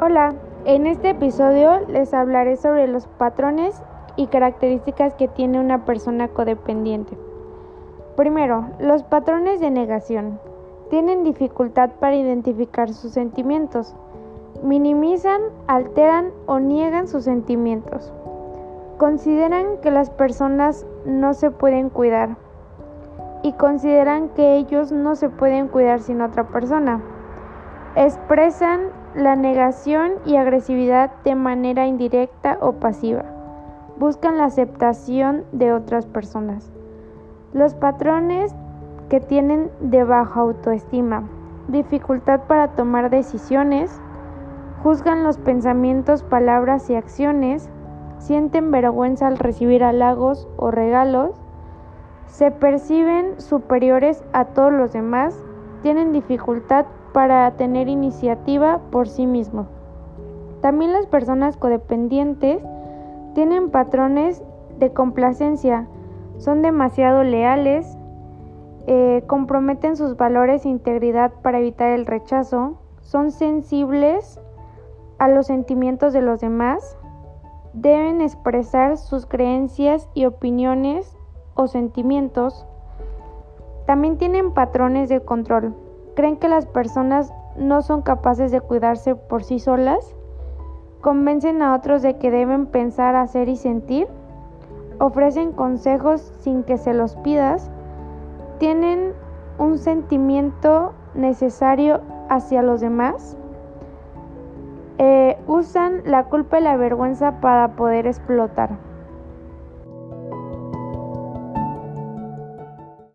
Hola, en este episodio les hablaré sobre los patrones y características que tiene una persona codependiente. Primero, los patrones de negación. Tienen dificultad para identificar sus sentimientos. Minimizan, alteran o niegan sus sentimientos. Consideran que las personas no se pueden cuidar y consideran que ellos no se pueden cuidar sin otra persona. Expresan la negación y agresividad de manera indirecta o pasiva. Buscan la aceptación de otras personas. Los patrones que tienen de baja autoestima, dificultad para tomar decisiones, juzgan los pensamientos, palabras y acciones, sienten vergüenza al recibir halagos o regalos, se perciben superiores a todos los demás, tienen dificultad para tener iniciativa por sí mismo. También las personas codependientes tienen patrones de complacencia, son demasiado leales, eh, comprometen sus valores e integridad para evitar el rechazo, son sensibles a los sentimientos de los demás, deben expresar sus creencias y opiniones o sentimientos, también tienen patrones de control, ¿Creen que las personas no son capaces de cuidarse por sí solas? ¿Convencen a otros de que deben pensar, hacer y sentir? ¿Ofrecen consejos sin que se los pidas? ¿Tienen un sentimiento necesario hacia los demás? Eh, usan la culpa y la vergüenza para poder explotar.